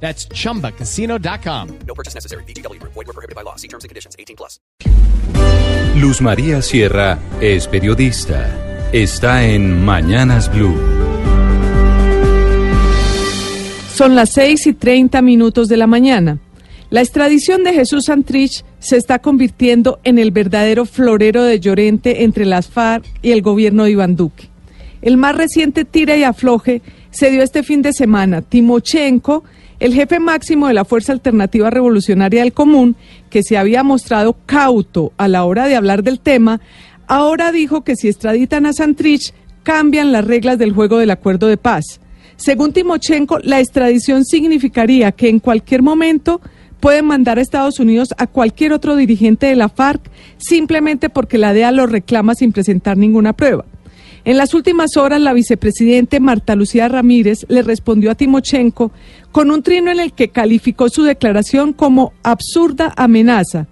That's chumbacasino.com. No purchase necessary. BGW. Void were prohibited by law. See terms and conditions. 18 plus. Luz María Sierra es periodista. Está en Mañanas Blue. Son las 6 y 30 minutos de la mañana. La extradición de Jesús Santrich se está convirtiendo en el verdadero florero de Llorente entre las FARC y el gobierno de Iván Duque. El más reciente tira y afloje se dio este fin de semana. Timochenko, el jefe máximo de la Fuerza Alternativa Revolucionaria del Común, que se había mostrado cauto a la hora de hablar del tema, ahora dijo que si extraditan a Santrich, cambian las reglas del juego del acuerdo de paz. Según Timochenko, la extradición significaría que en cualquier momento pueden mandar a Estados Unidos a cualquier otro dirigente de la FARC simplemente porque la DEA lo reclama sin presentar ninguna prueba. En las últimas horas, la vicepresidente Marta Lucía Ramírez le respondió a Timochenko con un trino en el que calificó su declaración como absurda amenaza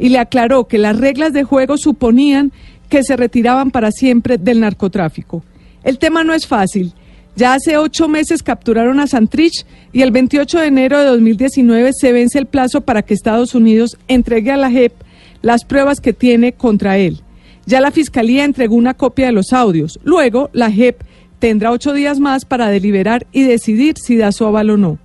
y le aclaró que las reglas de juego suponían que se retiraban para siempre del narcotráfico. El tema no es fácil. Ya hace ocho meses capturaron a Santrich y el 28 de enero de 2019 se vence el plazo para que Estados Unidos entregue a la JEP las pruebas que tiene contra él. Ya la Fiscalía entregó una copia de los audios. Luego, la JEP tendrá ocho días más para deliberar y decidir si da su aval o no.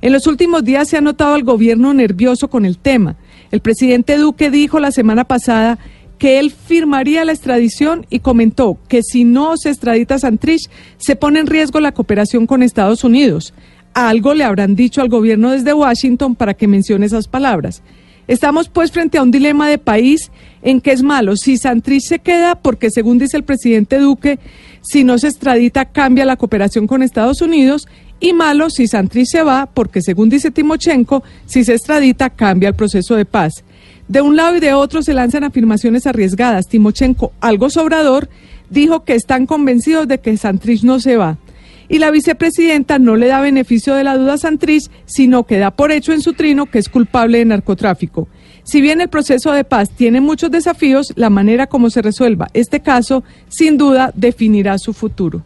En los últimos días se ha notado al gobierno nervioso con el tema. El presidente Duque dijo la semana pasada que él firmaría la extradición y comentó que si no se extradita Santrich, se pone en riesgo la cooperación con Estados Unidos. Algo le habrán dicho al gobierno desde Washington para que mencione esas palabras. Estamos pues frente a un dilema de país en que es malo. Si Santrich se queda, porque según dice el presidente Duque, si no se extradita cambia la cooperación con Estados Unidos, y malo si Santrich se va, porque según dice Timochenko, si se extradita cambia el proceso de paz. De un lado y de otro se lanzan afirmaciones arriesgadas. Timochenko, algo sobrador, dijo que están convencidos de que Santrich no se va y la vicepresidenta no le da beneficio de la duda a Santrich, sino que da por hecho en su trino que es culpable de narcotráfico. Si bien el proceso de paz tiene muchos desafíos, la manera como se resuelva este caso sin duda definirá su futuro.